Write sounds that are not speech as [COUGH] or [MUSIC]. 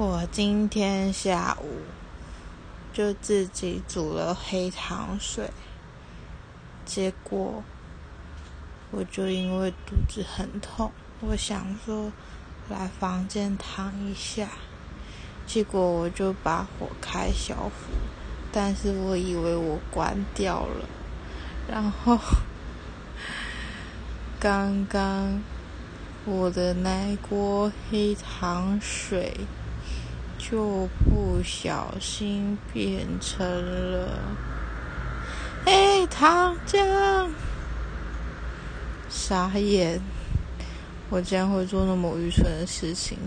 我今天下午就自己煮了黑糖水，结果我就因为肚子很痛，我想说来房间躺一下，结果我就把火开小火，但是我以为我关掉了，然后 [LAUGHS] 刚刚我的那锅黑糖水。就不小心变成了黑糖浆，傻眼！我竟然会做那么愚蠢的事情。